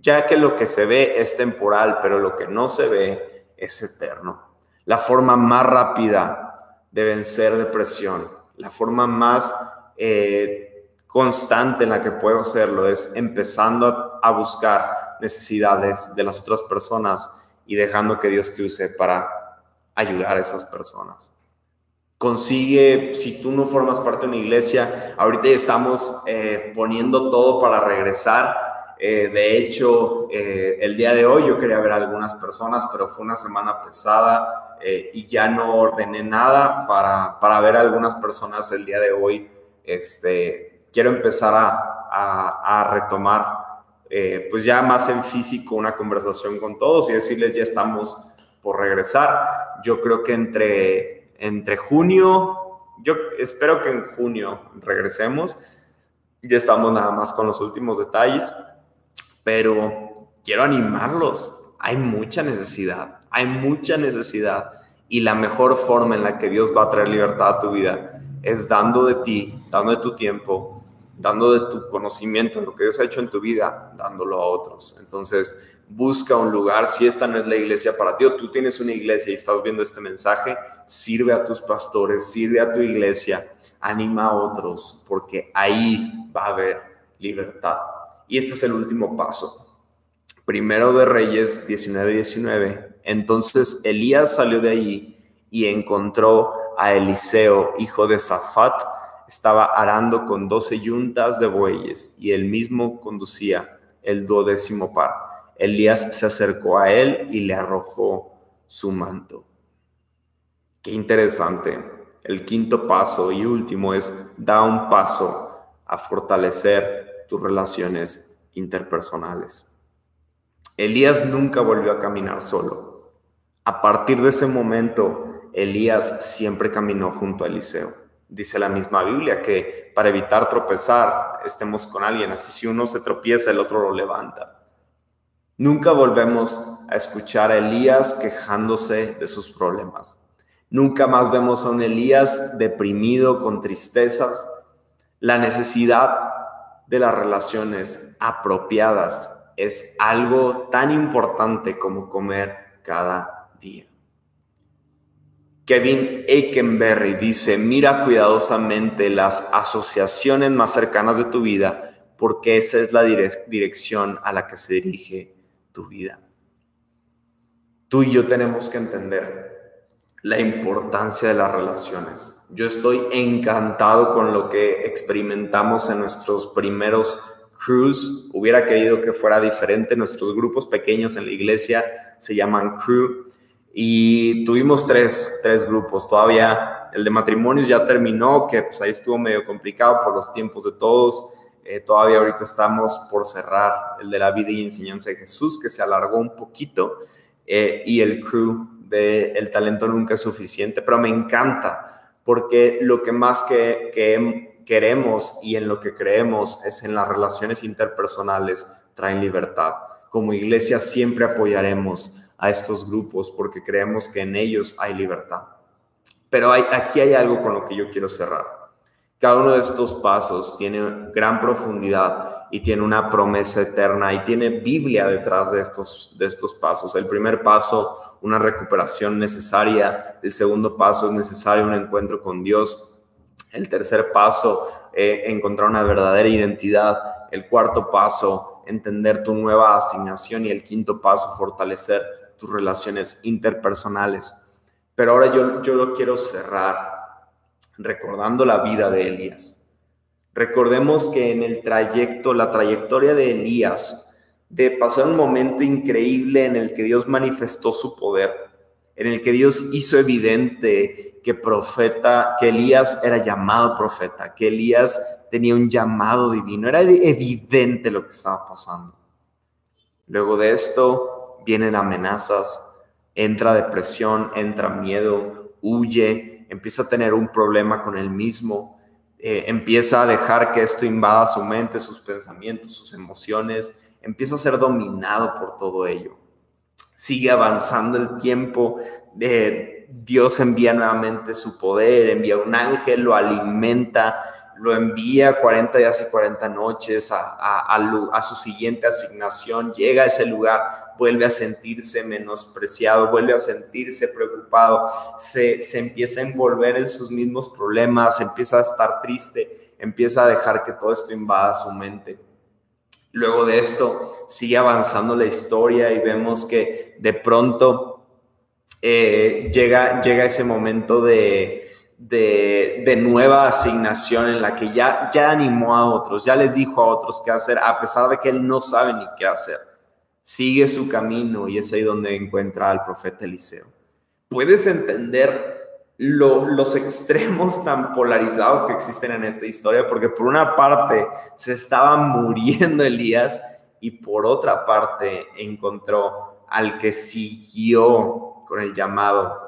ya que lo que se ve es temporal, pero lo que no se ve es eterno. La forma más rápida de vencer depresión, la forma más eh, constante en la que puedo hacerlo es empezando a, buscar necesidades de las otras personas y dejando que Dios te use para ayudar a esas personas. Consigue, si tú no formas parte de una iglesia, ahorita ya estamos eh, poniendo todo para regresar. Eh, de hecho, el día de hoy yo quería ver a algunas personas, pero fue una semana pesada y ya no ordené nada para, para ver a algunas personas el día de hoy este, quiero empezar a, retomar, eh, pues ya más en físico, una conversación con todos y decirles, ya estamos por regresar. Yo creo que entre, entre junio, yo espero que en junio regresemos. Ya estamos nada más con los últimos detalles, pero quiero animarlos. Hay mucha necesidad, hay mucha necesidad. Y la mejor forma en la que Dios va a traer libertad a tu vida es dando de ti, dando de tu tiempo, dando de tu conocimiento, lo que Dios ha hecho en tu vida, dándolo a otros. Entonces, busca un lugar, si esta no es la iglesia para ti o tú tienes una iglesia y estás viendo este mensaje, sirve a tus pastores, sirve a tu iglesia, anima a otros, porque ahí va a haber libertad. Y este es el último paso. Primero de Reyes 19, 19. Entonces Elías salió de allí y encontró a Eliseo, hijo de Safat, estaba arando con doce yuntas de bueyes y él mismo conducía el duodécimo par. Elías se acercó a él y le arrojó su manto. Qué interesante. El quinto paso y último es da un paso a fortalecer tus relaciones interpersonales. Elías nunca volvió a caminar solo. A partir de ese momento, Elías siempre caminó junto a Eliseo. Dice la misma Biblia que para evitar tropezar estemos con alguien, así si uno se tropieza el otro lo levanta. Nunca volvemos a escuchar a Elías quejándose de sus problemas. Nunca más vemos a un Elías deprimido con tristezas. La necesidad de las relaciones apropiadas es algo tan importante como comer cada día. Kevin Aikenberry dice, mira cuidadosamente las asociaciones más cercanas de tu vida porque esa es la dirección a la que se dirige tu vida. Tú y yo tenemos que entender la importancia de las relaciones. Yo estoy encantado con lo que experimentamos en nuestros primeros crews. Hubiera querido que fuera diferente. Nuestros grupos pequeños en la iglesia se llaman crew y tuvimos tres, tres grupos. Todavía el de matrimonios ya terminó, que pues ahí estuvo medio complicado por los tiempos de todos. Eh, todavía ahorita estamos por cerrar el de la vida y enseñanza de Jesús, que se alargó un poquito. Eh, y el crew de El talento nunca es suficiente, pero me encanta porque lo que más que, que queremos y en lo que creemos es en las relaciones interpersonales traen libertad. Como iglesia siempre apoyaremos a estos grupos porque creemos que en ellos hay libertad. Pero hay, aquí hay algo con lo que yo quiero cerrar. Cada uno de estos pasos tiene gran profundidad y tiene una promesa eterna y tiene Biblia detrás de estos, de estos pasos. El primer paso, una recuperación necesaria. El segundo paso es necesario un encuentro con Dios. El tercer paso, eh, encontrar una verdadera identidad. El cuarto paso, entender tu nueva asignación. Y el quinto paso, fortalecer tus relaciones interpersonales. Pero ahora yo, yo lo quiero cerrar recordando la vida de Elías. Recordemos que en el trayecto, la trayectoria de Elías, de pasar un momento increíble en el que Dios manifestó su poder, en el que Dios hizo evidente que profeta, que Elías era llamado profeta, que Elías tenía un llamado divino, era evidente lo que estaba pasando. Luego de esto vienen amenazas, entra depresión, entra miedo, huye, empieza a tener un problema con él mismo, eh, empieza a dejar que esto invada su mente, sus pensamientos, sus emociones, empieza a ser dominado por todo ello. Sigue avanzando el tiempo, de Dios envía nuevamente su poder, envía un ángel, lo alimenta, lo envía 40 días y 40 noches a, su siguiente asignación, llega a ese lugar, vuelve a sentirse menospreciado, vuelve a sentirse preocupado, se, se empieza a envolver en sus mismos problemas, empieza a estar triste, empieza a dejar que todo esto invada su mente. Luego de esto sigue avanzando la historia y vemos que de pronto eh, llega, llega ese momento de, de, nueva asignación en la que ya, ya animó a otros, ya les dijo a otros qué hacer, a pesar de que él no sabe ni qué hacer. Sigue su camino y es ahí donde encuentra al profeta Eliseo. Puedes entender los extremos tan polarizados que existen en esta historia, porque por una parte se estaba muriendo Elías y por otra parte encontró al que siguió con el llamado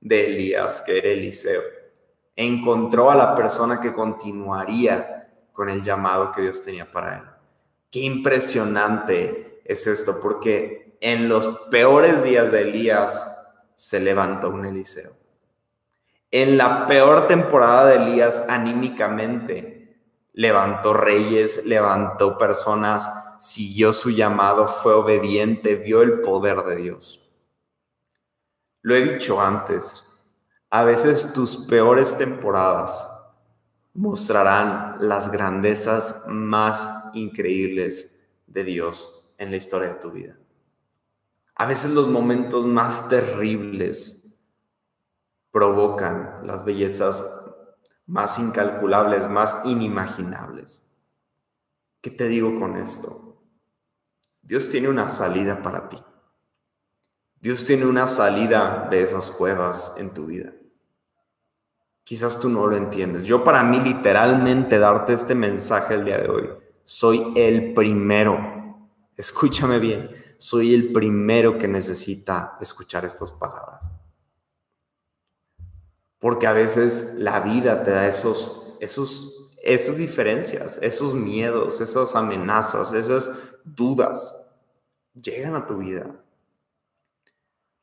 de Elías, que era Eliseo. Encontró a la persona que continuaría con el llamado que Dios tenía para él. Qué impresionante es esto, porque en los peores días de Elías se levantó un Eliseo. En la peor temporada de Elías anímicamente levantó reyes, levantó personas, siguió su llamado, fue obediente, vio el poder de Dios. Lo he dicho antes, a veces tus peores temporadas mostrarán las grandezas más increíbles de Dios en la historia de tu vida. A veces los momentos más terribles provocan las bellezas más incalculables, más inimaginables. ¿Qué te digo con esto? Dios tiene una salida para ti. Dios tiene una salida de esas cuevas en tu vida. Quizás tú no lo entiendes. Yo para mí literalmente darte este mensaje el día de hoy, soy el primero, <laughs> escúchame bien, soy el primero que necesita escuchar estas palabras. Porque a veces la vida te da esos, esos, esas diferencias, esos miedos, esas amenazas, esas dudas. Llegan a tu vida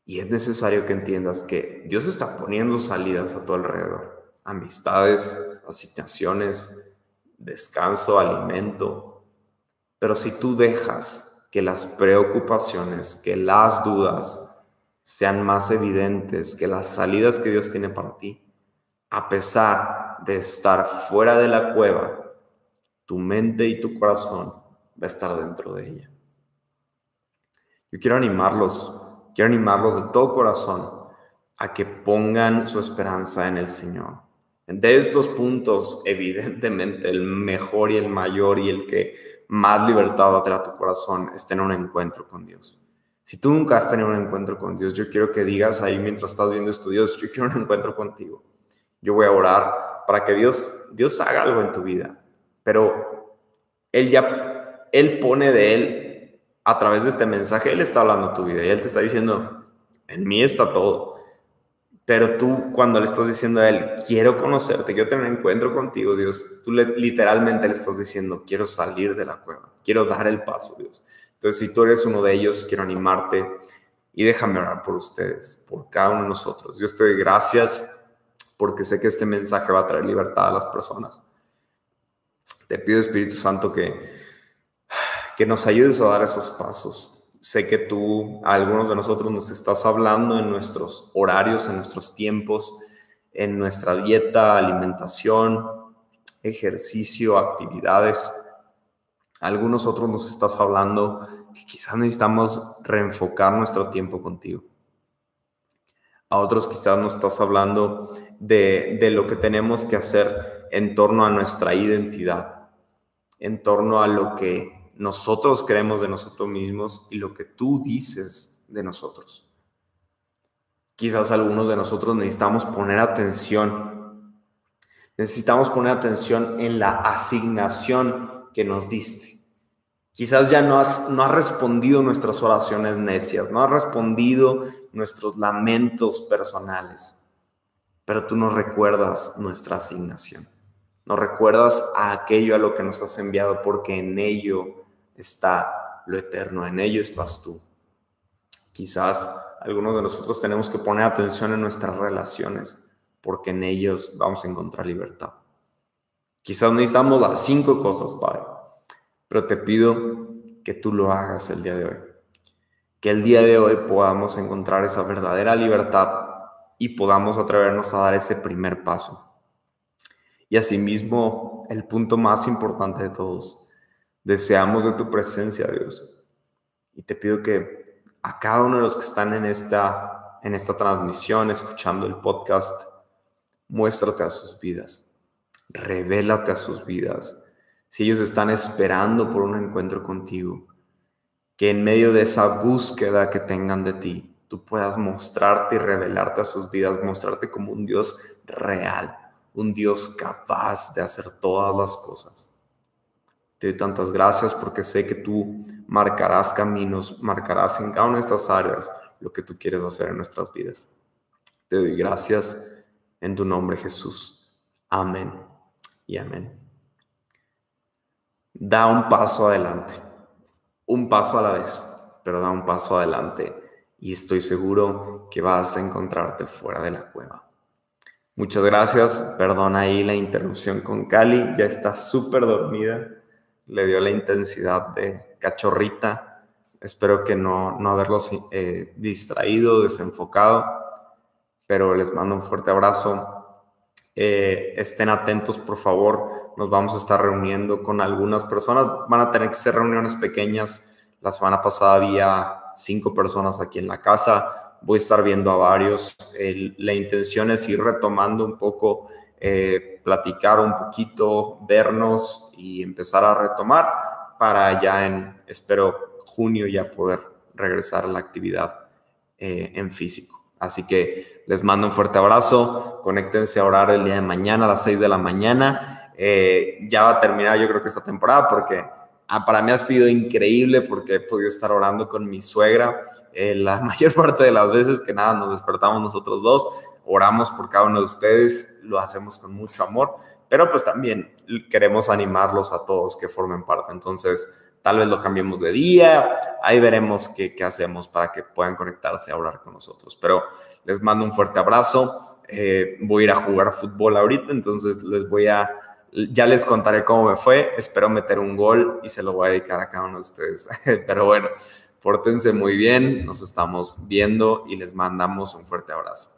y es necesario que entiendas que Dios está poniendo salidas a tu alrededor. Amistades, asignaciones, descanso, alimento. Pero si tú dejas que las preocupaciones, que las dudas sean más evidentes que las salidas que Dios tiene para ti, a pesar de estar fuera de la cueva, tu mente y tu corazón va a estar dentro de ella. Yo quiero animarlos Quiero animarlos de todo corazón a que pongan su esperanza en el Señor. De estos puntos, <laughs> evidentemente, el mejor y el mayor y el que más libertad va a tener a tu corazón es tener un encuentro con Dios. Si tú nunca has tenido un encuentro con Dios, yo quiero que digas ahí mientras estás viendo esto, Dios, yo quiero un encuentro contigo. Yo voy a orar para que Dios, Dios haga algo en tu vida. Pero Él ya, Él pone de Él a través de este mensaje, Él está hablando tu vida y Él te está diciendo, en mí está todo. Pero tú cuando le estás diciendo a Él, quiero conocerte, quiero tener un encuentro contigo, Dios, tú literalmente le estás diciendo, quiero salir de la cueva, quiero dar el paso, Dios. Entonces, si tú eres uno de ellos, quiero animarte y déjame orar por ustedes, por cada uno de nosotros. Dios te doy gracias porque sé que este mensaje va a traer libertad a las personas. Te pido, Espíritu Santo, que que nos ayudes a dar esos pasos. Sé que tú, a algunos de nosotros, nos estás hablando en nuestros horarios, en nuestros tiempos, en nuestra dieta, alimentación, ejercicio, actividades. A algunos otros nos estás hablando que quizás necesitamos reenfocar nuestro tiempo contigo. A otros quizás nos estás hablando de, de lo que tenemos que hacer en torno a nuestra identidad, en torno a lo que nosotros creemos de nosotros mismos y lo que tú dices de nosotros. Quizás algunos de nosotros necesitamos poner atención. Necesitamos poner atención en la asignación que nos diste. Quizás ya no has, no has respondido nuestras oraciones necias, no has respondido nuestros lamentos personales, pero tú nos recuerdas nuestra asignación. Nos recuerdas a aquello a lo que nos has enviado porque en ello está lo eterno, en ello estás tú. Quizás algunos de nosotros tenemos que poner atención en nuestras relaciones porque en ellos vamos a encontrar libertad. Quizás necesitamos las cinco cosas, Padre, pero te pido que tú lo hagas el día de hoy. Que el día de hoy podamos encontrar esa verdadera libertad y podamos atrevernos a dar ese primer paso. Y asimismo, el punto más importante de todos, deseamos de tu presencia, Dios. Y te pido que a cada uno de los que están en esta, en esta transmisión, escuchando el podcast, muéstrate a sus vidas, revélate a sus vidas. Si ellos están esperando por un encuentro contigo, que en medio de esa búsqueda que tengan de ti, tú puedas mostrarte y revelarte a sus vidas, mostrarte como un Dios real, un Dios capaz de hacer todas las cosas. Te doy tantas gracias porque sé que tú marcarás caminos, marcarás en cada una de estas áreas lo que tú quieres hacer en nuestras vidas. Te doy gracias en tu nombre Jesús. Amén y amén. Da un paso adelante, un paso a la vez, pero da un paso adelante y estoy seguro que vas a encontrarte fuera de la cueva. Muchas gracias. Perdona ahí la interrupción con Cali. Ya está súper dormida. Le dio la intensidad de cachorrita. Espero que no, no haberlos eh, distraído, desenfocado. Pero les mando un fuerte abrazo. Eh, estén atentos, por favor. Nos vamos a estar reuniendo con algunas personas. Van a tener que ser reuniones pequeñas. La semana pasada había cinco personas aquí en la casa voy a estar viendo a varios. la intención es ir retomando un poco, eh, platicar un poquito, vernos y empezar a retomar para ya en, espero, junio ya poder regresar a la actividad eh, en físico. Así que les mando un fuerte abrazo, conéctense a orar el día de mañana a las 6 de la mañana. Eh, ya va a terminar yo creo que esta temporada porque Ah, para mí ha sido increíble porque he podido estar orando con mi suegra. Eh, la <laughs> mayor parte de las veces que nada nos despertamos nosotros dos, oramos por cada uno de ustedes, lo hacemos con mucho amor, pero pues también queremos animarlos a todos que formen parte. Entonces, tal vez lo cambiemos de día, ahí veremos qué, qué hacemos para que puedan conectarse a orar con nosotros. Pero les mando un fuerte abrazo. Eh, voy a ir a jugar fútbol ahorita, entonces les voy a ya les contaré cómo me fue. Espero meter un gol y se lo voy a dedicar a cada uno de ustedes. <laughs> Pero bueno, pórtense muy bien. Nos estamos viendo y les mandamos un fuerte abrazo.